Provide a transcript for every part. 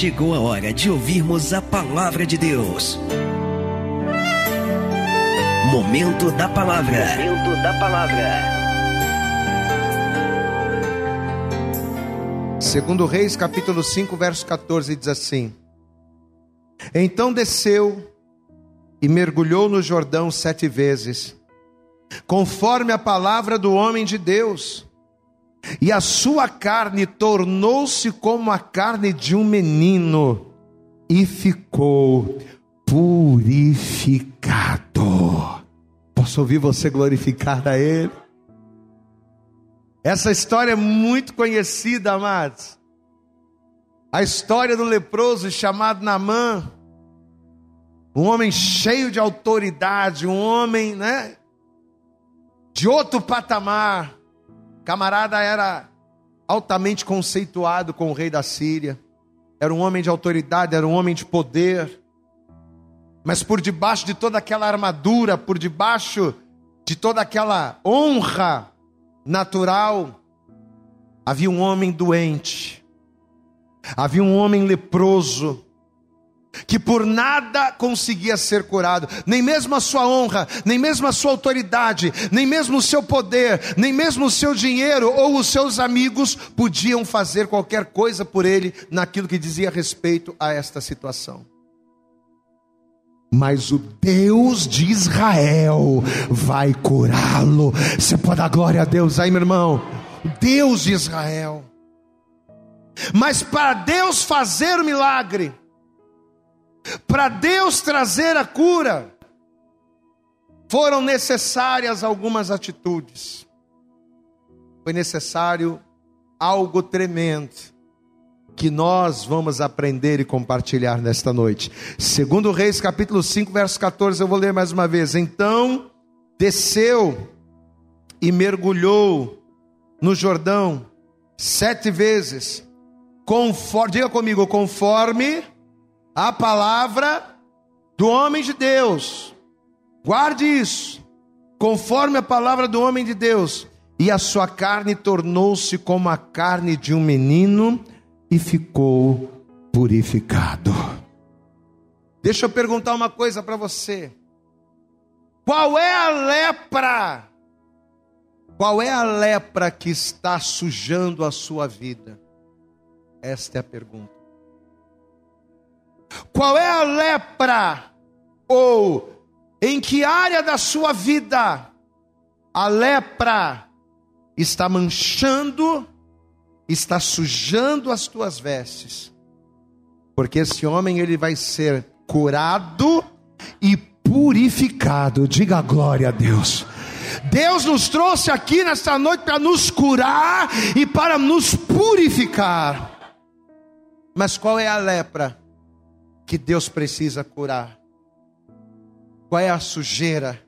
chegou a hora de ouvirmos a palavra de Deus. Momento da palavra. Momento da palavra. Segundo Reis, capítulo 5, verso 14, diz assim: Então desceu e mergulhou no Jordão sete vezes, conforme a palavra do homem de Deus e a sua carne tornou-se como a carne de um menino, e ficou purificado. Posso ouvir você glorificar a Ele? Essa história é muito conhecida, amados. A história do leproso chamado Namã, um homem cheio de autoridade, um homem, né, de outro patamar Camarada era altamente conceituado com o rei da Síria. Era um homem de autoridade, era um homem de poder. Mas por debaixo de toda aquela armadura, por debaixo de toda aquela honra natural, havia um homem doente, havia um homem leproso, que por nada conseguia ser curado, nem mesmo a sua honra, nem mesmo a sua autoridade, nem mesmo o seu poder, nem mesmo o seu dinheiro ou os seus amigos podiam fazer qualquer coisa por ele naquilo que dizia respeito a esta situação. Mas o Deus de Israel vai curá-lo. Você pode dar glória a Deus aí, meu irmão. Deus de Israel. Mas para Deus fazer o milagre, para Deus trazer a cura, foram necessárias algumas atitudes. Foi necessário algo tremendo que nós vamos aprender e compartilhar nesta noite. Segundo Reis, capítulo 5, verso 14, eu vou ler mais uma vez. Então, desceu e mergulhou no Jordão sete vezes, conforme, diga comigo, conforme a palavra do homem de Deus. Guarde isso. Conforme a palavra do homem de Deus. E a sua carne tornou-se como a carne de um menino e ficou purificado. Deixa eu perguntar uma coisa para você. Qual é a lepra? Qual é a lepra que está sujando a sua vida? Esta é a pergunta. Qual é a lepra? Ou em que área da sua vida a lepra está manchando, está sujando as tuas vestes? Porque esse homem ele vai ser curado e purificado. Diga glória a Deus. Deus nos trouxe aqui nesta noite para nos curar e para nos purificar. Mas qual é a lepra? Que Deus precisa curar? Qual é a sujeira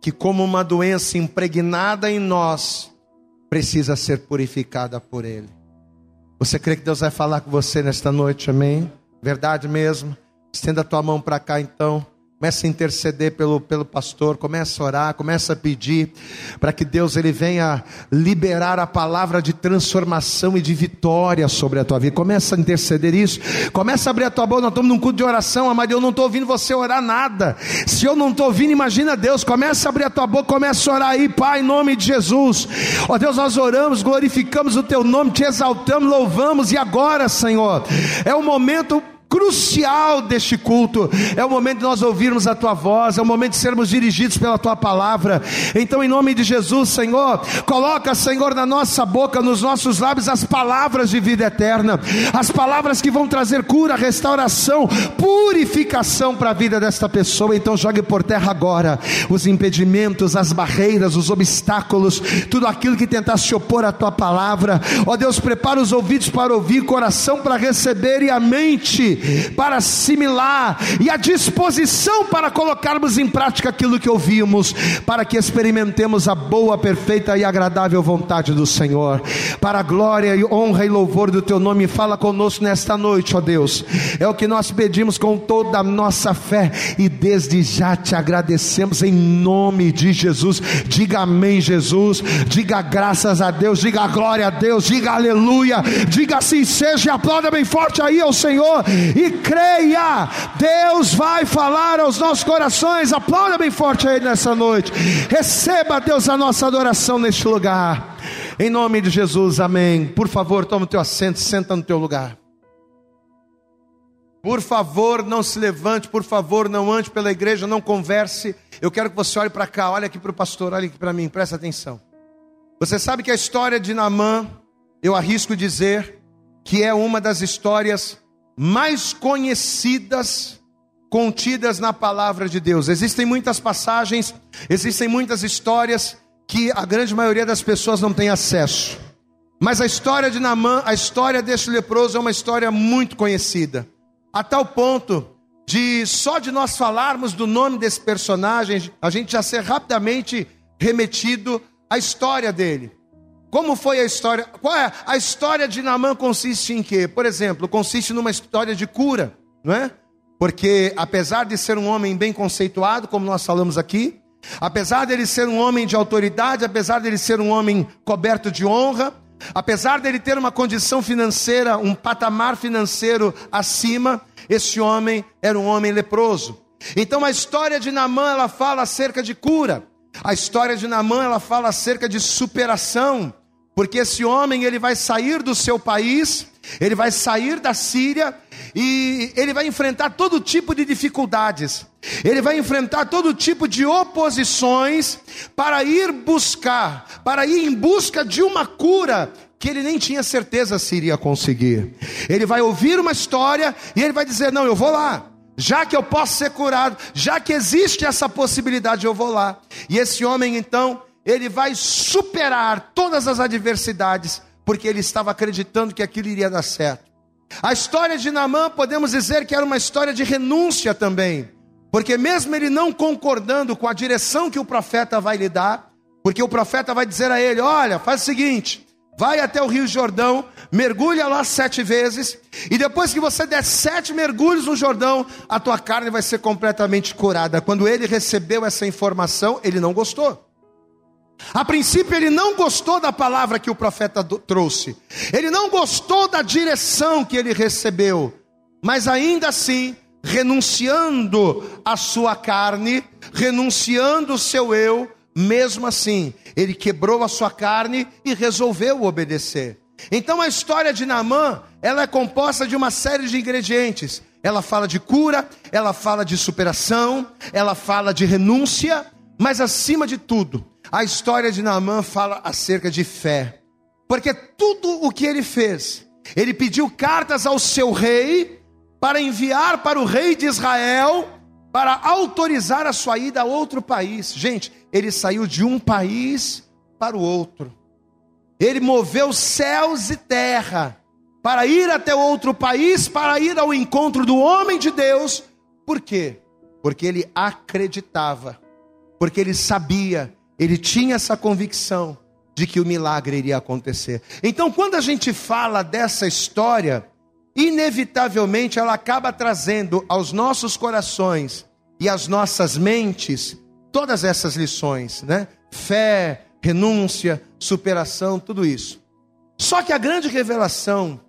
que, como uma doença impregnada em nós, precisa ser purificada por Ele? Você crê que Deus vai falar com você nesta noite, amém? Verdade mesmo? Estenda a tua mão para cá então. Começa a interceder pelo, pelo pastor, começa a orar, começa a pedir para que Deus ele venha liberar a palavra de transformação e de vitória sobre a tua vida. Começa a interceder isso. Começa a abrir a tua boca. Nós estamos num culto de oração, amado. Eu não estou ouvindo você orar nada. Se eu não estou ouvindo, imagina Deus. Começa a abrir a tua boca, começa a orar aí, Pai, em nome de Jesus. Ó Deus, nós oramos, glorificamos o teu nome, te exaltamos, louvamos. E agora, Senhor, é o momento crucial deste culto. É o momento de nós ouvirmos a tua voz, é o momento de sermos dirigidos pela tua palavra. Então, em nome de Jesus, Senhor, coloca, Senhor, na nossa boca, nos nossos lábios, as palavras de vida eterna, as palavras que vão trazer cura, restauração, purificação para a vida desta pessoa. Então, jogue por terra agora os impedimentos, as barreiras, os obstáculos, tudo aquilo que tentar se opor à tua palavra. Ó Deus, prepara os ouvidos para ouvir, coração para receber e a mente para assimilar e a disposição para colocarmos em prática aquilo que ouvimos, para que experimentemos a boa, perfeita e agradável vontade do Senhor. Para a glória e honra e louvor do teu nome, fala conosco nesta noite, ó Deus. É o que nós pedimos com toda a nossa fé e desde já te agradecemos em nome de Jesus. Diga amém, Jesus. Diga graças a Deus, diga glória a Deus, diga aleluia, diga assim seja e aplauda bem forte aí ao Senhor e creia. Deus vai falar aos nossos corações. Aplauda bem forte a Ele nessa noite. Receba, Deus, a nossa adoração neste lugar. Em nome de Jesus, amém. Por favor, toma o teu assento, senta no teu lugar. Por favor, não se levante, por favor, não ande pela igreja, não converse. Eu quero que você olhe para cá, olhe aqui para o pastor, olhe aqui para mim, presta atenção. Você sabe que a história de Naamã, eu arrisco dizer, que é uma das histórias mais conhecidas contidas na palavra de Deus. Existem muitas passagens, existem muitas histórias que a grande maioria das pessoas não tem acesso. Mas a história de Naamã, a história deste leproso é uma história muito conhecida a tal ponto de só de nós falarmos do nome desse personagem, a gente já ser rapidamente remetido à história dele. Como foi a história? Qual é? A história de Naamã consiste em quê? Por exemplo, consiste numa história de cura, não é? Porque apesar de ser um homem bem conceituado, como nós falamos aqui, apesar dele ser um homem de autoridade, apesar dele ser um homem coberto de honra, Apesar dele ter uma condição financeira, um patamar financeiro acima, esse homem era um homem leproso. Então a história de Namã ela fala acerca de cura. A história de Namã ela fala acerca de superação, porque esse homem ele vai sair do seu país, ele vai sair da Síria e ele vai enfrentar todo tipo de dificuldades. Ele vai enfrentar todo tipo de oposições para ir buscar, para ir em busca de uma cura que ele nem tinha certeza se iria conseguir. Ele vai ouvir uma história e ele vai dizer: Não, eu vou lá. Já que eu posso ser curado, já que existe essa possibilidade, eu vou lá. E esse homem então, ele vai superar todas as adversidades, porque ele estava acreditando que aquilo iria dar certo. A história de Naamã, podemos dizer que era uma história de renúncia também. Porque mesmo ele não concordando com a direção que o profeta vai lhe dar, porque o profeta vai dizer a ele: olha, faz o seguinte, vai até o Rio Jordão, mergulha lá sete vezes, e depois que você der sete mergulhos no Jordão, a tua carne vai ser completamente curada. Quando ele recebeu essa informação, ele não gostou. A princípio, ele não gostou da palavra que o profeta trouxe, ele não gostou da direção que ele recebeu, mas ainda assim, renunciando a sua carne, renunciando o seu eu, mesmo assim, ele quebrou a sua carne e resolveu obedecer. Então a história de Naamã, ela é composta de uma série de ingredientes. Ela fala de cura, ela fala de superação, ela fala de renúncia, mas acima de tudo, a história de Naamã fala acerca de fé. Porque tudo o que ele fez, ele pediu cartas ao seu rei, para enviar para o rei de Israel para autorizar a sua ida a outro país. Gente, ele saiu de um país para o outro. Ele moveu céus e terra para ir até outro país, para ir ao encontro do homem de Deus. Por quê? Porque ele acreditava, porque ele sabia, ele tinha essa convicção de que o milagre iria acontecer. Então, quando a gente fala dessa história, inevitavelmente ela acaba trazendo aos nossos corações e às nossas mentes todas essas lições, né? Fé, renúncia, superação, tudo isso. Só que a grande revelação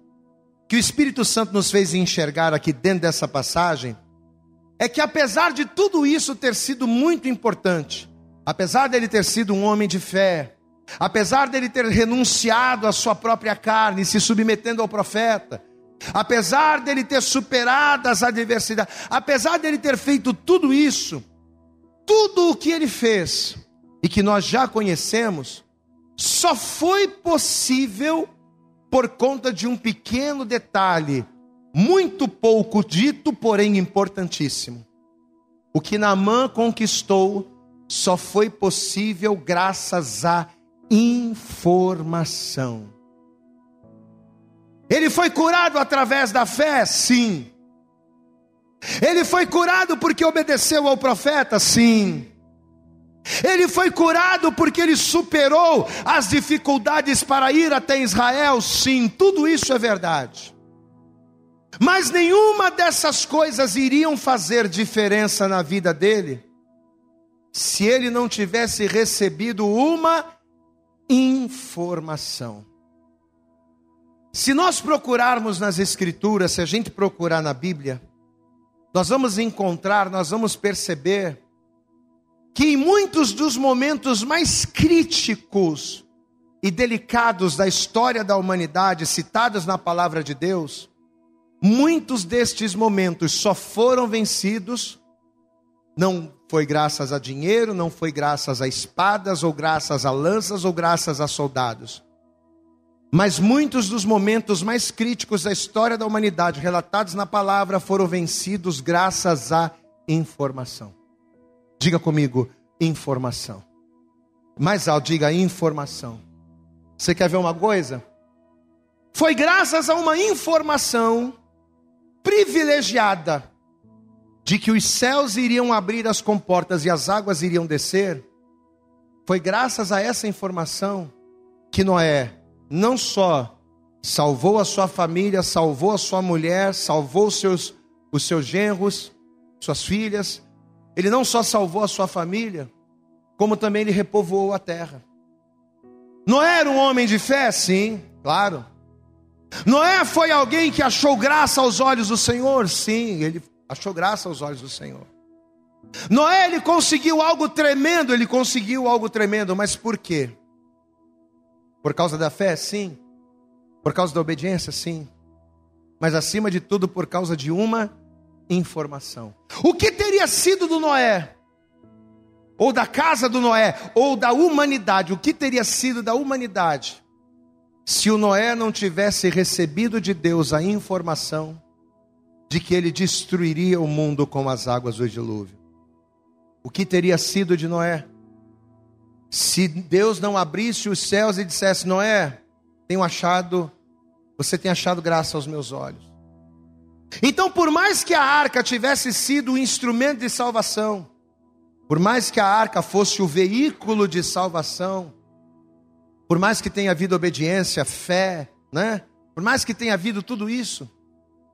que o Espírito Santo nos fez enxergar aqui dentro dessa passagem é que apesar de tudo isso ter sido muito importante, apesar dele ter sido um homem de fé, apesar dele ter renunciado à sua própria carne, se submetendo ao profeta, apesar dele ter superado as adversidades, apesar dele ter feito tudo isso, tudo o que ele fez e que nós já conhecemos, só foi possível por conta de um pequeno detalhe, muito pouco dito, porém importantíssimo. O que Naamã conquistou só foi possível graças à informação. Ele foi curado através da fé? Sim. Ele foi curado porque obedeceu ao profeta? Sim. Ele foi curado porque ele superou as dificuldades para ir até Israel? Sim, tudo isso é verdade. Mas nenhuma dessas coisas iriam fazer diferença na vida dele se ele não tivesse recebido uma informação. Se nós procurarmos nas Escrituras, se a gente procurar na Bíblia, nós vamos encontrar, nós vamos perceber que em muitos dos momentos mais críticos e delicados da história da humanidade, citados na palavra de Deus, muitos destes momentos só foram vencidos, não foi graças a dinheiro, não foi graças a espadas, ou graças a lanças, ou graças a soldados. Mas muitos dos momentos mais críticos da história da humanidade, relatados na palavra, foram vencidos graças à informação. Diga comigo, informação. Mais alto, diga informação. Você quer ver uma coisa? Foi graças a uma informação privilegiada de que os céus iriam abrir as comportas e as águas iriam descer. Foi graças a essa informação que Noé não só salvou a sua família, salvou a sua mulher, salvou os seus, os seus genros, suas filhas, ele não só salvou a sua família, como também ele repovoou a terra. Noé era um homem de fé? Sim, claro. Noé foi alguém que achou graça aos olhos do Senhor? Sim, ele achou graça aos olhos do Senhor. Noé, ele conseguiu algo tremendo, ele conseguiu algo tremendo, mas por quê? Por causa da fé? Sim. Por causa da obediência? Sim. Mas acima de tudo, por causa de uma informação. O que teria sido do Noé? Ou da casa do Noé, ou da humanidade, o que teria sido da humanidade se o Noé não tivesse recebido de Deus a informação de que ele destruiria o mundo com as águas do dilúvio? O que teria sido de Noé? Se Deus não abrisse os céus e dissesse: Noé, tenho achado, você tem achado graça aos meus olhos. Então, por mais que a arca tivesse sido o instrumento de salvação, por mais que a arca fosse o veículo de salvação, por mais que tenha havido obediência, fé, né? Por mais que tenha havido tudo isso,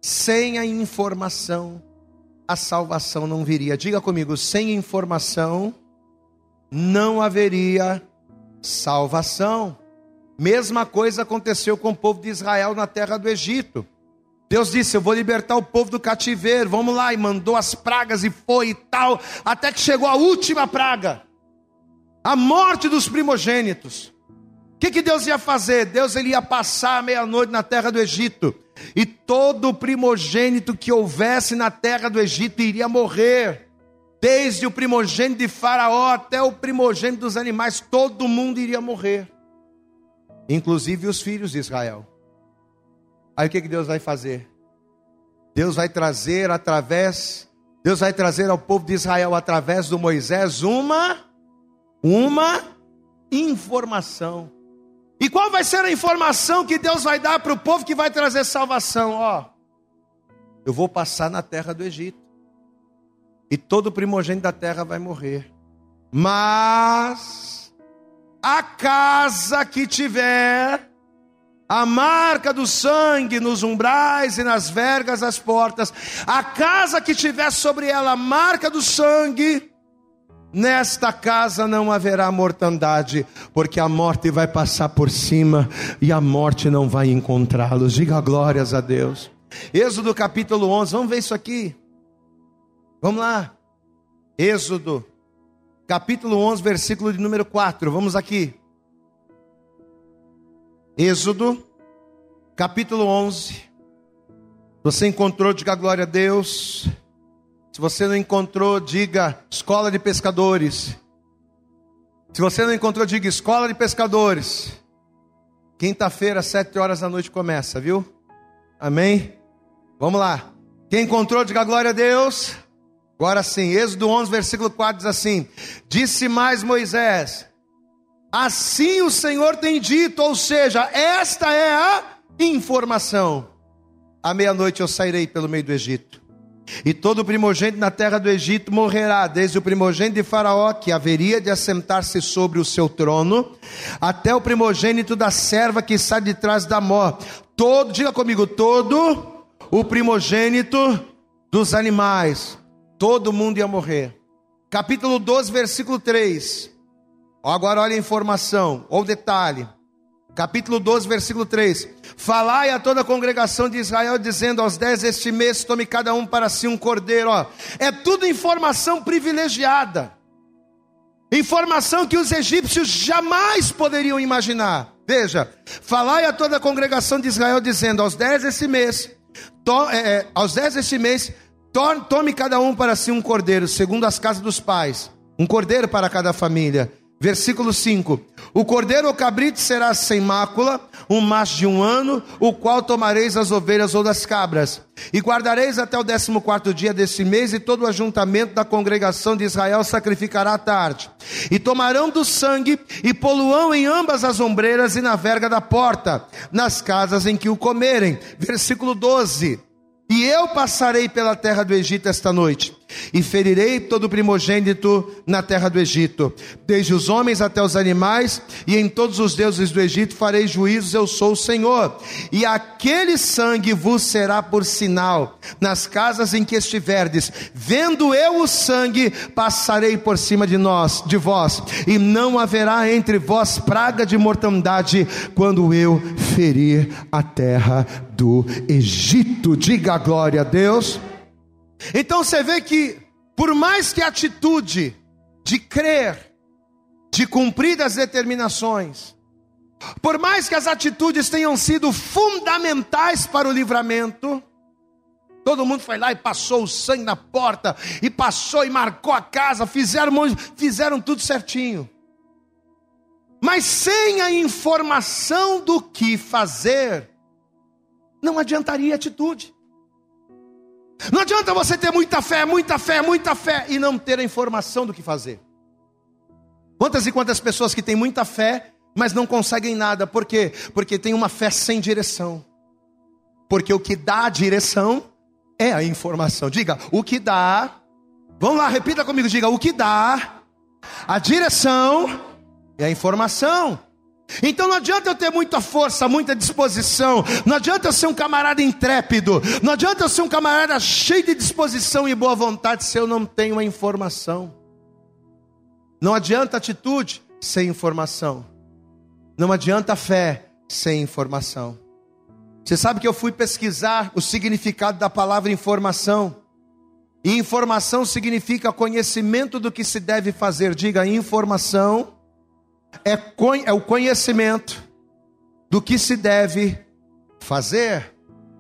sem a informação, a salvação não viria. Diga comigo, sem informação não haveria salvação. Mesma coisa aconteceu com o povo de Israel na terra do Egito. Deus disse: Eu vou libertar o povo do cativeiro. Vamos lá. E mandou as pragas e foi e tal. Até que chegou a última praga a morte dos primogênitos. O que, que Deus ia fazer? Deus ele ia passar a meia-noite na terra do Egito. E todo primogênito que houvesse na terra do Egito iria morrer. Desde o primogênito de Faraó até o primogênito dos animais, todo mundo iria morrer. Inclusive os filhos de Israel. Aí o que, que Deus vai fazer? Deus vai trazer através, Deus vai trazer ao povo de Israel através do Moisés uma uma informação. E qual vai ser a informação que Deus vai dar para o povo que vai trazer salvação? Ó, eu vou passar na terra do Egito. E todo primogênito da terra vai morrer. Mas a casa que tiver a marca do sangue nos umbrais e nas vergas das portas, a casa que tiver sobre ela a marca do sangue, nesta casa não haverá mortandade, porque a morte vai passar por cima e a morte não vai encontrá-los. Diga glórias a Deus. Êxodo capítulo 11, vamos ver isso aqui. Vamos lá. Êxodo capítulo 11, versículo de número 4. Vamos aqui. Êxodo, capítulo 11. Você encontrou, diga glória a Deus. Se você não encontrou, diga escola de pescadores. Se você não encontrou, diga escola de pescadores. Quinta-feira, sete horas da noite começa, viu? Amém? Vamos lá. Quem encontrou, diga glória a Deus. Agora sim, Êxodo 11, versículo 4 diz assim: Disse mais Moisés: Assim o Senhor tem dito, ou seja, esta é a informação. À meia-noite eu sairei pelo meio do Egito. E todo primogênito na terra do Egito morrerá, desde o primogênito de Faraó, que haveria de assentar-se sobre o seu trono, até o primogênito da serva que está de trás da mó. Todo, diga comigo, todo o primogênito dos animais, todo mundo ia morrer. Capítulo 12, versículo 3. Agora olha a informação, ou detalhe. Capítulo 12, versículo 3: Falai a toda a congregação de Israel, dizendo aos dez este mês, tome cada um para si um cordeiro. Ó. É tudo informação privilegiada, informação que os egípcios jamais poderiam imaginar. Veja, falai a toda a congregação de Israel, dizendo aos dez este mês, to, é, é, aos dez este mês, to, tome cada um para si um cordeiro, segundo as casas dos pais, um cordeiro para cada família Versículo 5: O cordeiro ou cabrito será sem mácula, um macho de um ano, o qual tomareis as ovelhas ou das cabras, e guardareis até o décimo quarto dia desse mês, e todo o ajuntamento da congregação de Israel sacrificará à tarde. E tomarão do sangue, e poluão em ambas as ombreiras e na verga da porta, nas casas em que o comerem. Versículo 12. E eu passarei pela terra do Egito esta noite, e ferirei todo primogênito na terra do Egito, desde os homens até os animais, e em todos os deuses do Egito farei juízos, eu sou o Senhor. E aquele sangue vos será por sinal nas casas em que estiverdes. Vendo eu o sangue, passarei por cima de nós, de vós, e não haverá entre vós praga de mortandade quando eu ferir a terra do Egito. Diga glória a Deus. Então você vê que, por mais que a atitude de crer, de cumprir as determinações, por mais que as atitudes tenham sido fundamentais para o livramento, todo mundo foi lá e passou o sangue na porta, e passou e marcou a casa, fizeram, fizeram tudo certinho. Mas sem a informação do que fazer, não adiantaria atitude. Não adianta você ter muita fé, muita fé, muita fé e não ter a informação do que fazer. Quantas e quantas pessoas que têm muita fé, mas não conseguem nada, por quê? Porque tem uma fé sem direção. Porque o que dá a direção é a informação. Diga, o que dá. Vamos lá, repita comigo, diga, o que dá a direção é a informação. Então não adianta eu ter muita força, muita disposição, não adianta eu ser um camarada intrépido, não adianta eu ser um camarada cheio de disposição e boa vontade se eu não tenho a informação. Não adianta atitude sem informação. Não adianta fé sem informação. Você sabe que eu fui pesquisar o significado da palavra informação. E informação significa conhecimento do que se deve fazer. Diga informação é, é o conhecimento do que se deve fazer.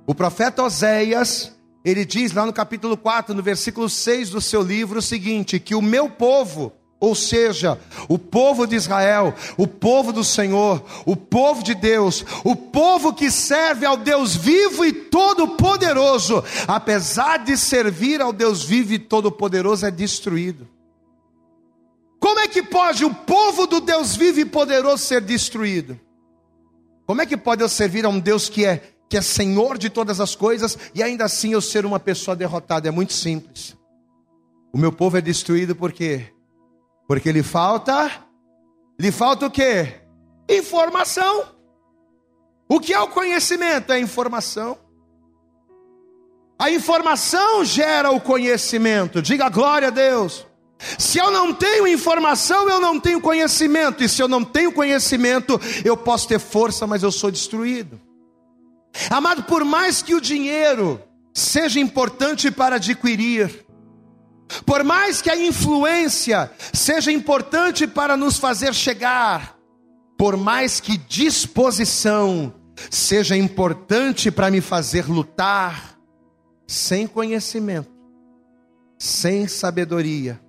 O profeta Oséias, ele diz lá no capítulo 4, no versículo 6 do seu livro, o seguinte: que o meu povo, ou seja, o povo de Israel, o povo do Senhor, o povo de Deus, o povo que serve ao Deus vivo e todo-poderoso, apesar de servir ao Deus vivo e todo-poderoso, é destruído. Como é que pode o povo do Deus vivo e poderoso ser destruído? Como é que pode eu servir a um Deus que é que é Senhor de todas as coisas e ainda assim eu ser uma pessoa derrotada? É muito simples. O meu povo é destruído por quê? Porque lhe falta lhe falta o quê? Informação. O que é o conhecimento? É informação. A informação gera o conhecimento. Diga glória a Deus. Se eu não tenho informação, eu não tenho conhecimento. E se eu não tenho conhecimento, eu posso ter força, mas eu sou destruído. Amado, por mais que o dinheiro seja importante para adquirir, por mais que a influência seja importante para nos fazer chegar, por mais que disposição seja importante para me fazer lutar, sem conhecimento, sem sabedoria,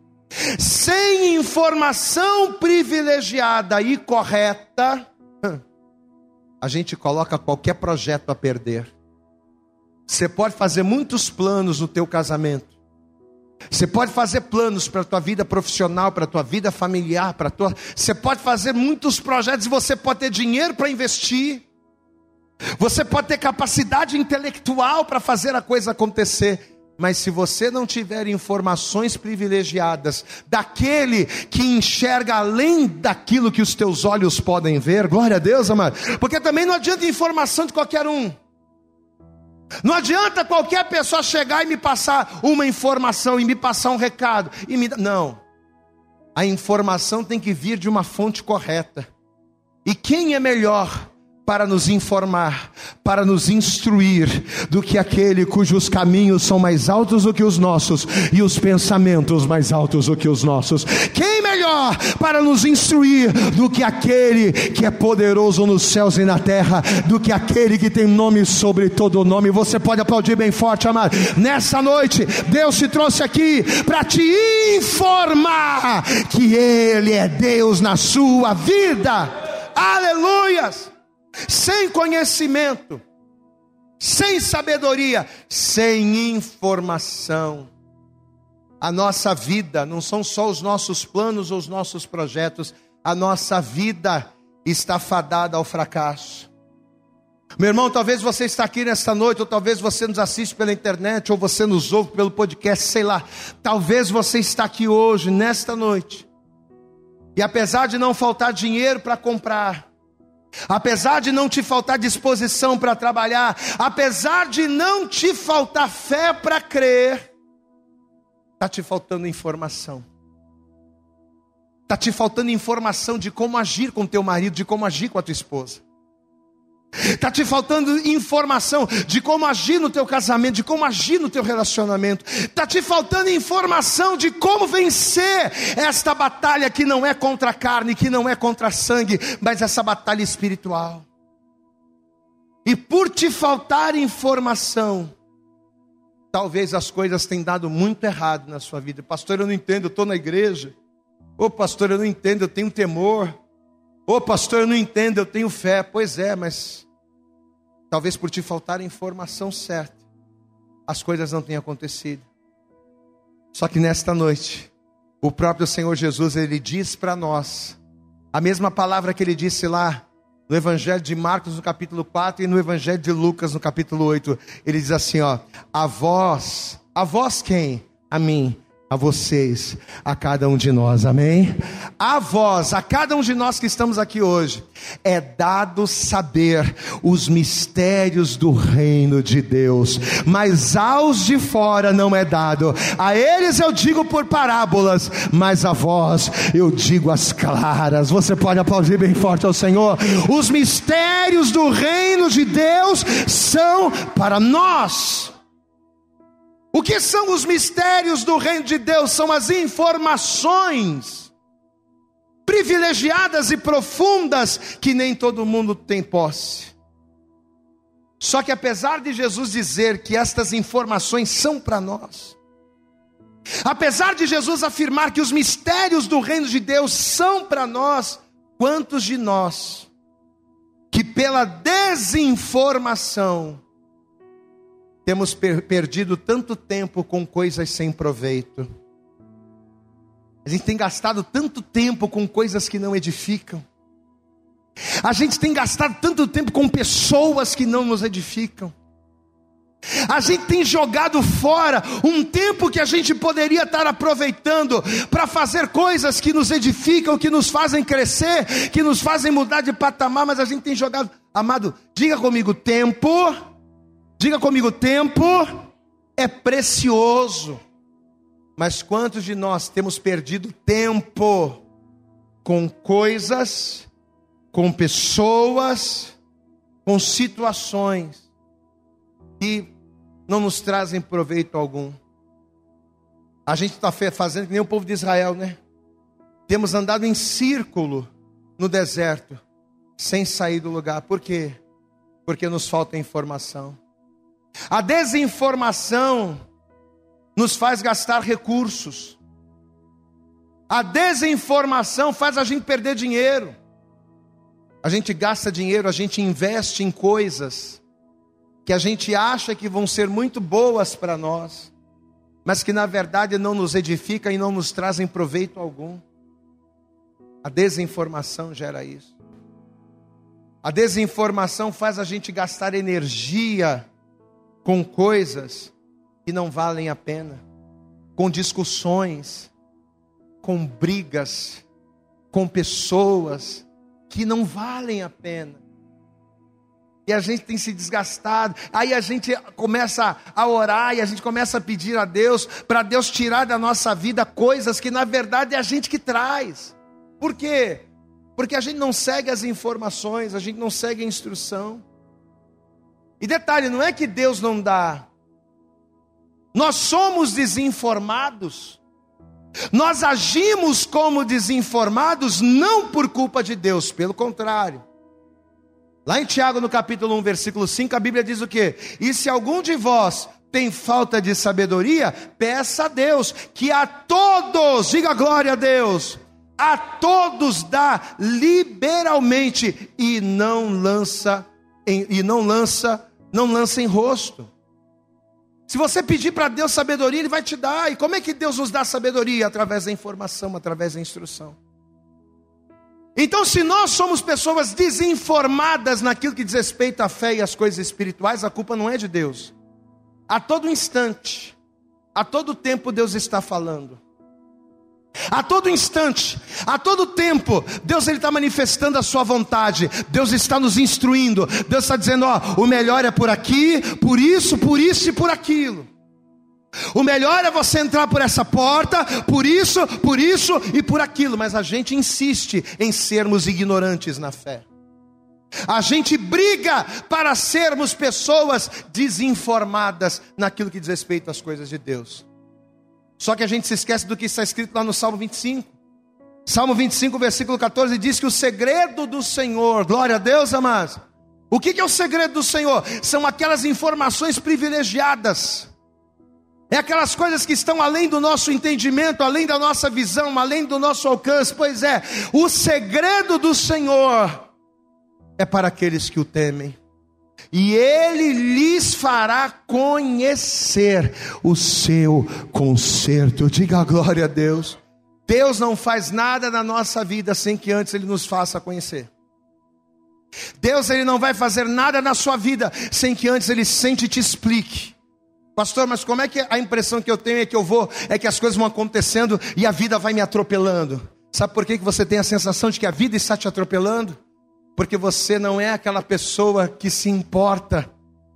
sem informação privilegiada e correta, a gente coloca qualquer projeto a perder. Você pode fazer muitos planos no teu casamento. Você pode fazer planos para a tua vida profissional, para a tua vida familiar, para tua. Você pode fazer muitos projetos, você pode ter dinheiro para investir. Você pode ter capacidade intelectual para fazer a coisa acontecer, Mas se você não tiver informações privilegiadas daquele que enxerga além daquilo que os teus olhos podem ver, glória a Deus, amado. Porque também não adianta informação de qualquer um. Não adianta qualquer pessoa chegar e me passar uma informação e me passar um recado e me não. A informação tem que vir de uma fonte correta. E quem é melhor para nos informar, para nos instruir, do que aquele cujos caminhos são mais altos do que os nossos e os pensamentos mais altos do que os nossos. Quem melhor para nos instruir do que aquele que é poderoso nos céus e na terra, do que aquele que tem nome sobre todo nome? Você pode aplaudir bem forte, amado. Nessa noite, Deus te trouxe aqui para te informar que Ele é Deus na sua vida. Aleluias! Sem conhecimento, sem sabedoria, sem informação. A nossa vida não são só os nossos planos ou os nossos projetos, a nossa vida está fadada ao fracasso. Meu irmão, talvez você está aqui nesta noite, ou talvez você nos assiste pela internet, ou você nos ouve pelo podcast, sei lá. Talvez você está aqui hoje, nesta noite. E apesar de não faltar dinheiro para comprar, Apesar de não te faltar disposição para trabalhar, apesar de não te faltar fé para crer, está te faltando informação. Está te faltando informação de como agir com teu marido, de como agir com a tua esposa. Está te faltando informação de como agir no teu casamento, de como agir no teu relacionamento. Está te faltando informação de como vencer esta batalha que não é contra a carne, que não é contra sangue, mas essa batalha espiritual. E por te faltar informação, talvez as coisas tenham dado muito errado na sua vida. Pastor, eu não entendo, eu estou na igreja. Ô pastor, eu não entendo, eu tenho temor. Ô pastor, eu não entendo, eu tenho fé. Pois é, mas talvez por te faltar a informação certa, as coisas não tenham acontecido. Só que nesta noite, o próprio Senhor Jesus, ele diz para nós, a mesma palavra que ele disse lá no Evangelho de Marcos, no capítulo 4, e no Evangelho de Lucas, no capítulo 8. Ele diz assim: ó, a vós, a vós quem? A mim a vocês, a cada um de nós, amém? A vós, a cada um de nós que estamos aqui hoje, é dado saber os mistérios do reino de Deus, mas aos de fora não é dado, a eles eu digo por parábolas, mas a vós eu digo as claras. Você pode aplaudir bem forte ao Senhor. Os mistérios do reino de Deus são para nós. O que são os mistérios do reino de Deus? São as informações privilegiadas e profundas que nem todo mundo tem posse. Só que apesar de Jesus dizer que estas informações são para nós, apesar de Jesus afirmar que os mistérios do reino de Deus são para nós, quantos de nós que pela desinformação temos per perdido tanto tempo com coisas sem proveito. A gente tem gastado tanto tempo com coisas que não edificam. A gente tem gastado tanto tempo com pessoas que não nos edificam. A gente tem jogado fora um tempo que a gente poderia estar aproveitando para fazer coisas que nos edificam, que nos fazem crescer, que nos fazem mudar de patamar, mas a gente tem jogado, amado, diga comigo, tempo Diga comigo: tempo é precioso. Mas quantos de nós temos perdido tempo com coisas, com pessoas, com situações que não nos trazem proveito algum? A gente está fazendo que nem o povo de Israel, né? Temos andado em círculo no deserto, sem sair do lugar. Por quê? Porque nos falta informação. A desinformação nos faz gastar recursos. A desinformação faz a gente perder dinheiro. A gente gasta dinheiro, a gente investe em coisas que a gente acha que vão ser muito boas para nós, mas que na verdade não nos edificam e não nos trazem proveito algum. A desinformação gera isso. A desinformação faz a gente gastar energia com coisas que não valem a pena, com discussões, com brigas, com pessoas que não valem a pena. E a gente tem se desgastado. Aí a gente começa a orar e a gente começa a pedir a Deus para Deus tirar da nossa vida coisas que na verdade é a gente que traz. Por quê? Porque a gente não segue as informações, a gente não segue a instrução. E detalhe, não é que Deus não dá. Nós somos desinformados. Nós agimos como desinformados não por culpa de Deus, pelo contrário. Lá em Tiago, no capítulo 1, versículo 5, a Bíblia diz o quê? E se algum de vós tem falta de sabedoria, peça a Deus, que a todos, diga glória a Deus, a todos dá liberalmente e não lança em, e não lança, não lança em rosto. Se você pedir para Deus sabedoria, Ele vai te dar. E como é que Deus nos dá sabedoria? Através da informação, através da instrução. Então, se nós somos pessoas desinformadas naquilo que diz respeito à fé e às coisas espirituais, a culpa não é de Deus. A todo instante, a todo tempo, Deus está falando. A todo instante, a todo tempo, Deus ele está manifestando a sua vontade. Deus está nos instruindo. Deus está dizendo: ó, o melhor é por aqui, por isso, por isso e por aquilo. O melhor é você entrar por essa porta, por isso, por isso e por aquilo, mas a gente insiste em sermos ignorantes na fé. A gente briga para sermos pessoas desinformadas naquilo que diz respeito às coisas de Deus. Só que a gente se esquece do que está escrito lá no Salmo 25. Salmo 25, versículo 14 diz que o segredo do Senhor, glória a Deus, amados. O que é o segredo do Senhor? São aquelas informações privilegiadas é aquelas coisas que estão além do nosso entendimento, além da nossa visão, além do nosso alcance. Pois é, o segredo do Senhor é para aqueles que o temem. E ele lhes fará conhecer o seu conserto. Diga a glória a Deus. Deus não faz nada na nossa vida sem que antes ele nos faça conhecer. Deus ele não vai fazer nada na sua vida sem que antes ele sente e te explique. Pastor, mas como é que a impressão que eu tenho é que eu vou, é que as coisas vão acontecendo e a vida vai me atropelando? Sabe por que você tem a sensação de que a vida está te atropelando? Porque você não é aquela pessoa que se importa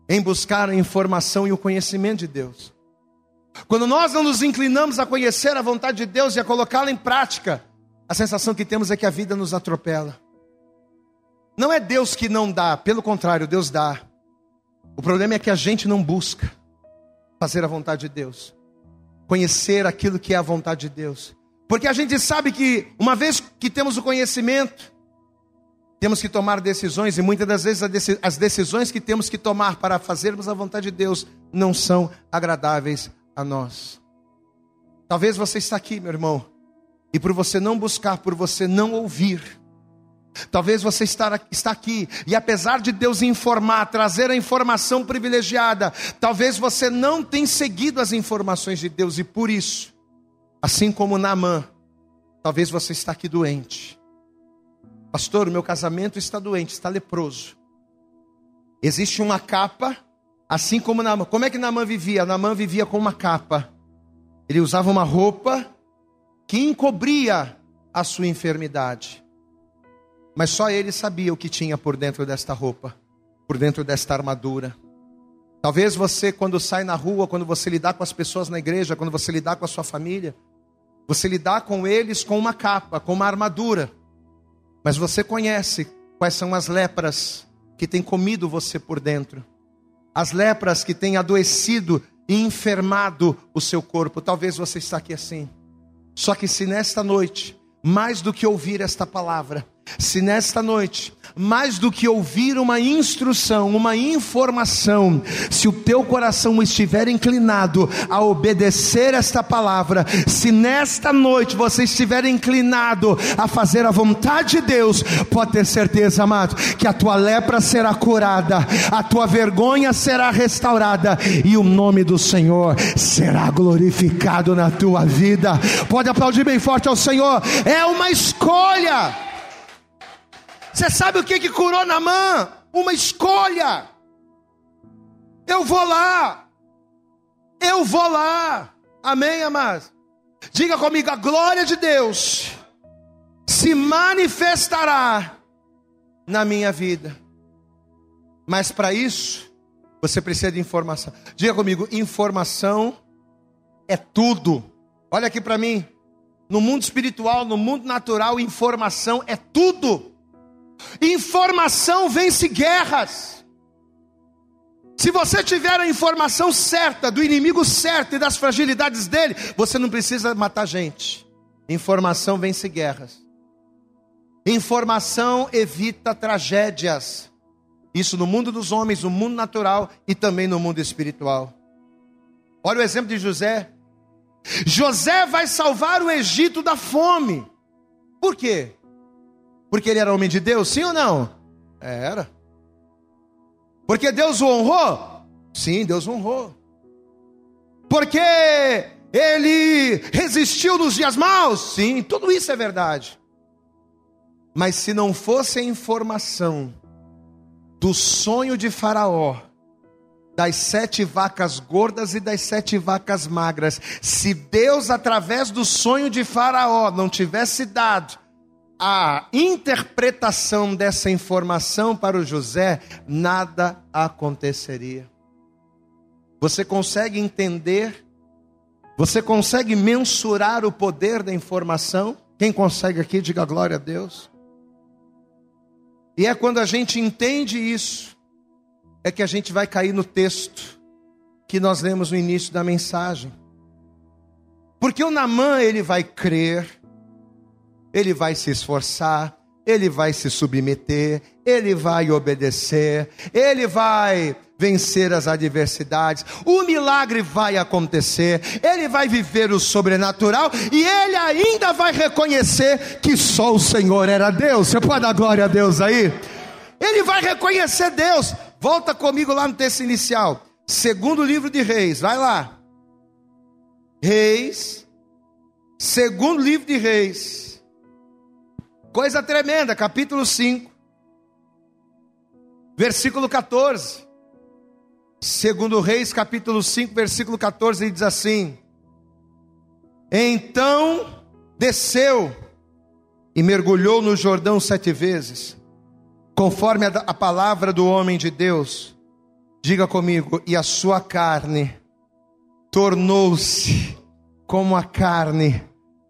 em buscar a informação e o conhecimento de Deus. Quando nós não nos inclinamos a conhecer a vontade de Deus e a colocá-la em prática, a sensação que temos é que a vida nos atropela. Não é Deus que não dá, pelo contrário, Deus dá. O problema é que a gente não busca fazer a vontade de Deus, conhecer aquilo que é a vontade de Deus, porque a gente sabe que uma vez que temos o conhecimento, temos que tomar decisões, e muitas das vezes as decisões que temos que tomar para fazermos a vontade de Deus não são agradáveis a nós. Talvez você está aqui, meu irmão, e por você não buscar, por você não ouvir, Talvez você está aqui e apesar de Deus informar, trazer a informação privilegiada, talvez você não tenha seguido as informações de Deus e por isso, assim como Naamã, talvez você está aqui doente. Pastor, o meu casamento está doente, está leproso. Existe uma capa, assim como Naamã. Como é que Naamã vivia? Naamã vivia com uma capa. Ele usava uma roupa que encobria a sua enfermidade. Mas só ele sabia o que tinha por dentro desta roupa, por dentro desta armadura. Talvez você, quando sai na rua, quando você lidar com as pessoas na igreja, quando você lidar com a sua família, você lidar com eles com uma capa, com uma armadura. Mas você conhece quais são as lepras que têm comido você por dentro. As lepras que têm adoecido e enfermado o seu corpo. Talvez você está aqui assim. Só que se nesta noite, mais do que ouvir esta palavra, se nesta noite, mais do que ouvir uma instrução, uma informação, se o teu coração estiver inclinado a obedecer esta palavra, se nesta noite você estiver inclinado a fazer a vontade de Deus, pode ter certeza, amado, que a tua lepra será curada, a tua vergonha será restaurada e o nome do Senhor será glorificado na tua vida. Pode aplaudir bem forte ao Senhor, é uma escolha. Você sabe o que, que curou Namã? Uma escolha. Eu vou lá. eu vou lá. Amém, amados? Diga comigo, a glória de Deus se manifestará na minha vida. Mas para isso, você precisa de informação. Diga comigo, informação é tudo. Olha aqui para mim. No mundo espiritual, no mundo natural, informação é tudo. Informação vence guerras. Se você tiver a informação certa do inimigo certo e das fragilidades dele, você não precisa matar gente. Informação vence guerras. Informação evita tragédias. Isso no mundo dos homens, no mundo natural e também no mundo espiritual. Olha o exemplo de José. José vai salvar o Egito da fome. Por quê? Porque ele era homem de Deus, sim ou não? Era. Porque Deus o honrou? Sim, Deus honrou. Porque ele resistiu nos dias maus? Sim, tudo isso é verdade. Mas se não fosse a informação do sonho de Faraó, das sete vacas gordas e das sete vacas magras, se Deus, através do sonho de Faraó, não tivesse dado a interpretação dessa informação para o José, nada aconteceria. Você consegue entender? Você consegue mensurar o poder da informação? Quem consegue aqui, diga glória a Deus. E é quando a gente entende isso, é que a gente vai cair no texto que nós lemos no início da mensagem. Porque o Namã, ele vai crer, ele vai se esforçar, ele vai se submeter, ele vai obedecer, ele vai vencer as adversidades, o milagre vai acontecer, ele vai viver o sobrenatural e ele ainda vai reconhecer que só o Senhor era Deus. Você pode dar glória a Deus aí? Ele vai reconhecer Deus. Volta comigo lá no texto inicial, segundo livro de Reis, vai lá. Reis, segundo livro de Reis, coisa tremenda, capítulo 5, versículo 14. Segundo Reis, capítulo 5, versículo 14, ele diz assim: Então desceu e mergulhou no Jordão sete vezes, conforme a, a palavra do homem de Deus. Diga comigo, e a sua carne tornou-se como a carne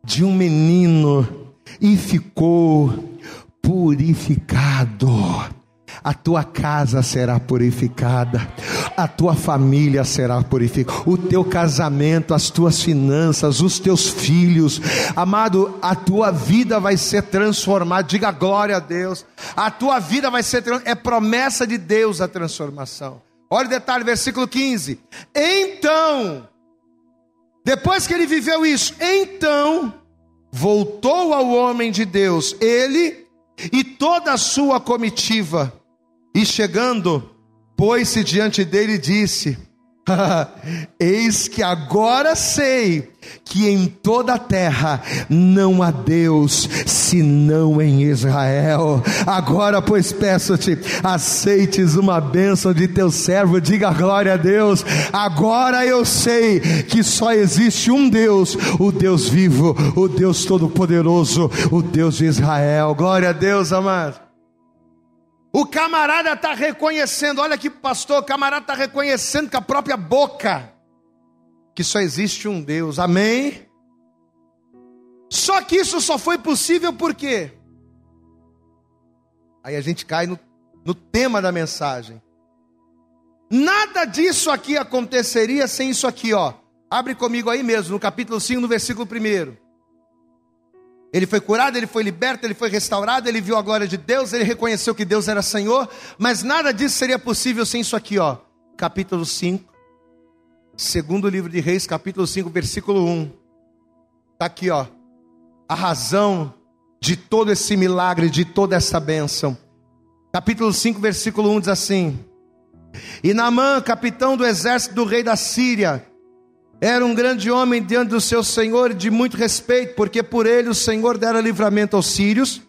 de um menino e ficou purificado a tua casa será purificada, a tua família será purificada, o teu casamento, as tuas finanças, os teus filhos, amado, a tua vida vai ser transformada. Diga glória a Deus, a tua vida vai ser é promessa de Deus a transformação. Olha o detalhe, versículo 15: então, depois que ele viveu isso, então voltou ao homem de Deus, ele e toda a sua comitiva. E chegando, pôs-se diante dele e disse: Eis que agora sei que em toda a terra não há Deus senão em Israel. Agora, pois, peço-te, aceites uma bênção de teu servo, diga glória a Deus. Agora eu sei que só existe um Deus, o Deus vivo, o Deus todo-poderoso, o Deus de Israel. Glória a Deus, amado. O camarada está reconhecendo, olha aqui, pastor, o camarada está reconhecendo com a própria boca que só existe um Deus, amém? Só que isso só foi possível por quê? Aí a gente cai no, no tema da mensagem. Nada disso aqui aconteceria sem isso aqui, ó. Abre comigo aí mesmo, no capítulo 5, no versículo 1. Ele foi curado, ele foi liberto, ele foi restaurado, ele viu a glória de Deus, ele reconheceu que Deus era Senhor, mas nada disso seria possível sem isso aqui, ó. Capítulo 5, segundo livro de Reis, capítulo 5, versículo 1. Está aqui, ó. A razão de todo esse milagre, de toda essa bênção. Capítulo 5, versículo 1 diz assim: E Naamã, capitão do exército do rei da Síria, era um grande homem diante do seu senhor de muito respeito, porque por ele o Senhor dera livramento aos sírios.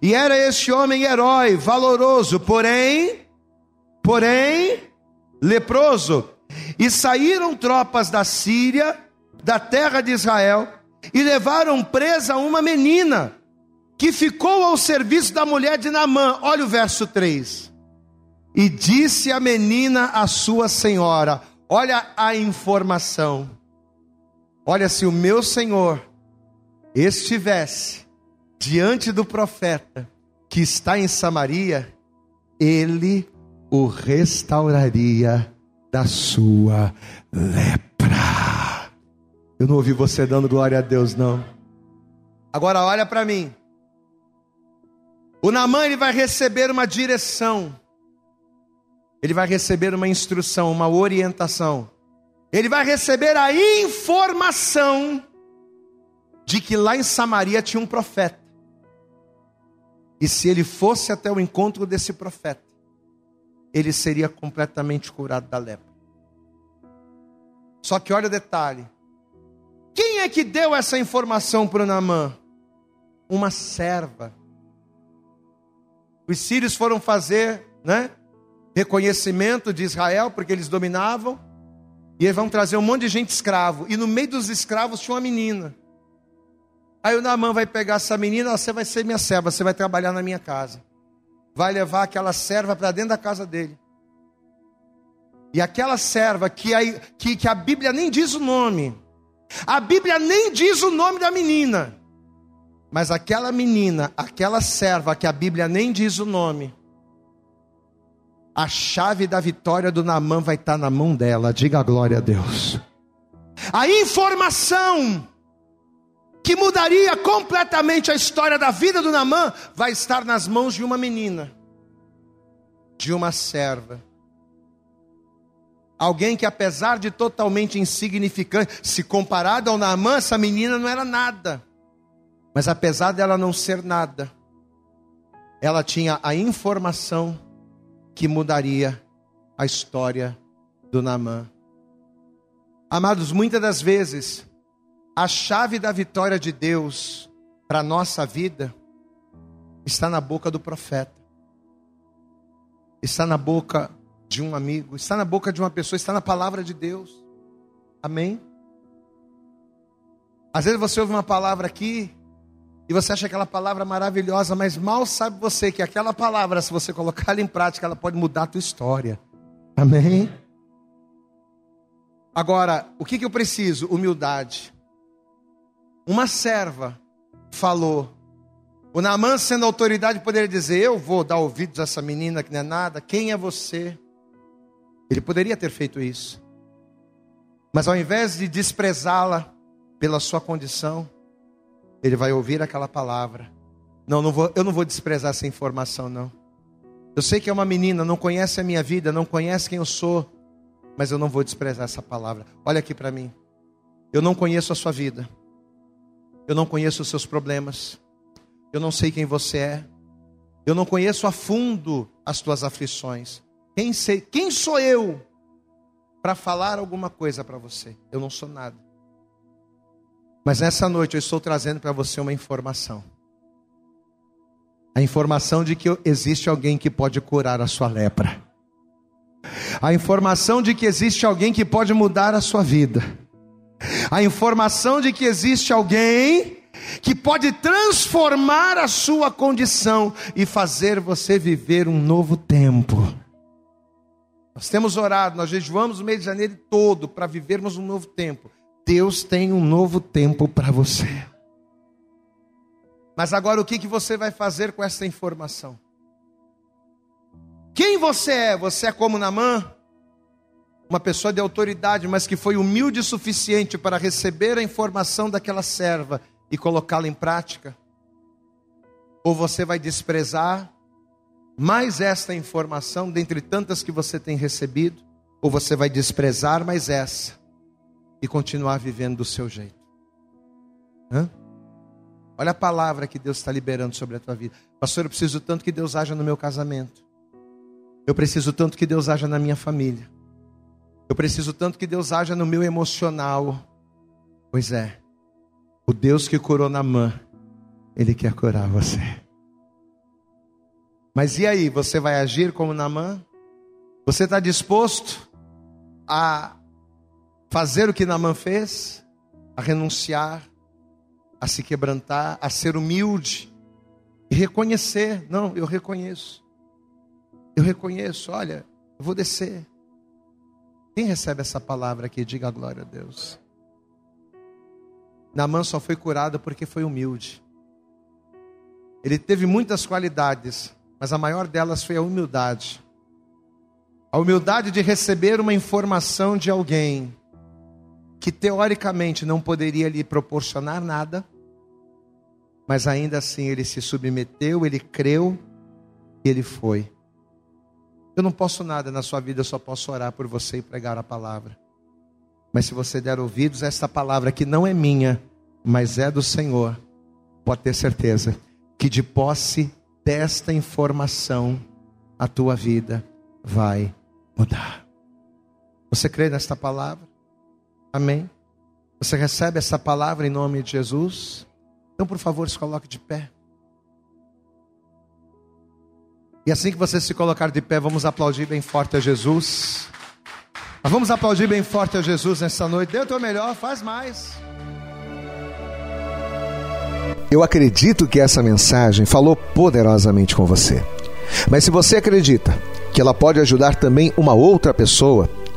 E era este homem herói, valoroso, porém, porém, leproso. E saíram tropas da Síria, da terra de Israel, e levaram presa uma menina, que ficou ao serviço da mulher de Naamã. Olha o verso 3. E disse a menina à sua senhora: Olha a informação. Olha, se o meu senhor estivesse diante do profeta que está em Samaria, ele o restauraria da sua lepra. Eu não ouvi você dando glória a Deus, não. Agora olha para mim. O Namã ele vai receber uma direção. Ele vai receber uma instrução, uma orientação. Ele vai receber a informação de que lá em Samaria tinha um profeta. E se ele fosse até o encontro desse profeta, ele seria completamente curado da lepra. Só que olha o detalhe: quem é que deu essa informação para o Naamã? Uma serva. Os sírios foram fazer, né, reconhecimento de Israel, porque eles dominavam, e eles vão trazer um monte de gente escravo, e no meio dos escravos tinha uma menina. Aí o Naamã vai pegar essa menina, você vai ser minha serva, você vai trabalhar na minha casa. Vai levar aquela serva para dentro da casa dele. E aquela serva que a, que, que a Bíblia nem diz o nome, a Bíblia nem diz o nome da menina, mas aquela menina, aquela serva que a Bíblia nem diz o nome, a chave da vitória do Naamã vai estar na mão dela, diga a glória a Deus. A informação que mudaria completamente a história da vida do Namã, vai estar nas mãos de uma menina, de uma serva. Alguém que, apesar de totalmente insignificante, se comparado ao Naamã, essa menina não era nada. Mas apesar dela não ser nada, ela tinha a informação que mudaria a história do Naamã. Amados, muitas das vezes, a chave da vitória de Deus para a nossa vida está na boca do profeta, está na boca de um amigo, está na boca de uma pessoa, está na palavra de Deus. Amém? Às vezes você ouve uma palavra aqui e você acha aquela palavra maravilhosa, mas mal sabe você que aquela palavra, se você colocar ela em prática, ela pode mudar a tua história. Amém? Agora, o que, que eu preciso? Humildade. Uma serva falou. O Naamã, sendo autoridade, poderia dizer: Eu vou dar ouvidos a essa menina que não é nada. Quem é você? Ele poderia ter feito isso. Mas ao invés de desprezá-la pela sua condição, ele vai ouvir aquela palavra. Não, não vou, eu não vou desprezar essa informação, não. Eu sei que é uma menina, não conhece a minha vida, não conhece quem eu sou, mas eu não vou desprezar essa palavra. Olha aqui para mim. Eu não conheço a sua vida. Eu não conheço os seus problemas. Eu não sei quem você é. Eu não conheço a fundo as tuas aflições. Quem, sei, quem sou eu para falar alguma coisa para você? Eu não sou nada. Mas nessa noite eu estou trazendo para você uma informação. A informação de que existe alguém que pode curar a sua lepra. A informação de que existe alguém que pode mudar a sua vida a informação de que existe alguém que pode transformar a sua condição e fazer você viver um novo tempo. Nós temos orado, nós jejuamos o mês de janeiro todo para vivermos um novo tempo. Deus tem um novo tempo para você. Mas agora o que, que você vai fazer com essa informação? Quem você é? Você é como Namã? uma pessoa de autoridade, mas que foi humilde o suficiente para receber a informação daquela serva e colocá-la em prática? Ou você vai desprezar mais esta informação dentre tantas que você tem recebido? Ou você vai desprezar mais essa e continuar vivendo do seu jeito? Hã? Olha a palavra que Deus está liberando sobre a tua vida. Pastor, eu preciso tanto que Deus haja no meu casamento. Eu preciso tanto que Deus haja na minha família. Eu preciso tanto que Deus haja no meu emocional. Pois é, o Deus que curou Namã, Ele quer curar você. Mas e aí, você vai agir como Namã? Você está disposto a fazer o que Naamã fez, a renunciar, a se quebrantar, a ser humilde e reconhecer: não, eu reconheço. Eu reconheço, olha, eu vou descer. Quem recebe essa palavra aqui, diga a glória a Deus. Naamã só foi curado porque foi humilde. Ele teve muitas qualidades, mas a maior delas foi a humildade. A humildade de receber uma informação de alguém que teoricamente não poderia lhe proporcionar nada, mas ainda assim ele se submeteu, ele creu e ele foi. Eu não posso nada na sua vida, eu só posso orar por você e pregar a palavra. Mas se você der ouvidos a esta palavra que não é minha, mas é do Senhor, pode ter certeza que de posse desta informação a tua vida vai mudar. Você crê nesta palavra? Amém? Você recebe essa palavra em nome de Jesus? Então, por favor, se coloque de pé. E assim que você se colocar de pé, vamos aplaudir bem forte a Jesus. Mas vamos aplaudir bem forte a Jesus nessa noite. Dê o teu melhor, faz mais. Eu acredito que essa mensagem falou poderosamente com você. Mas se você acredita que ela pode ajudar também uma outra pessoa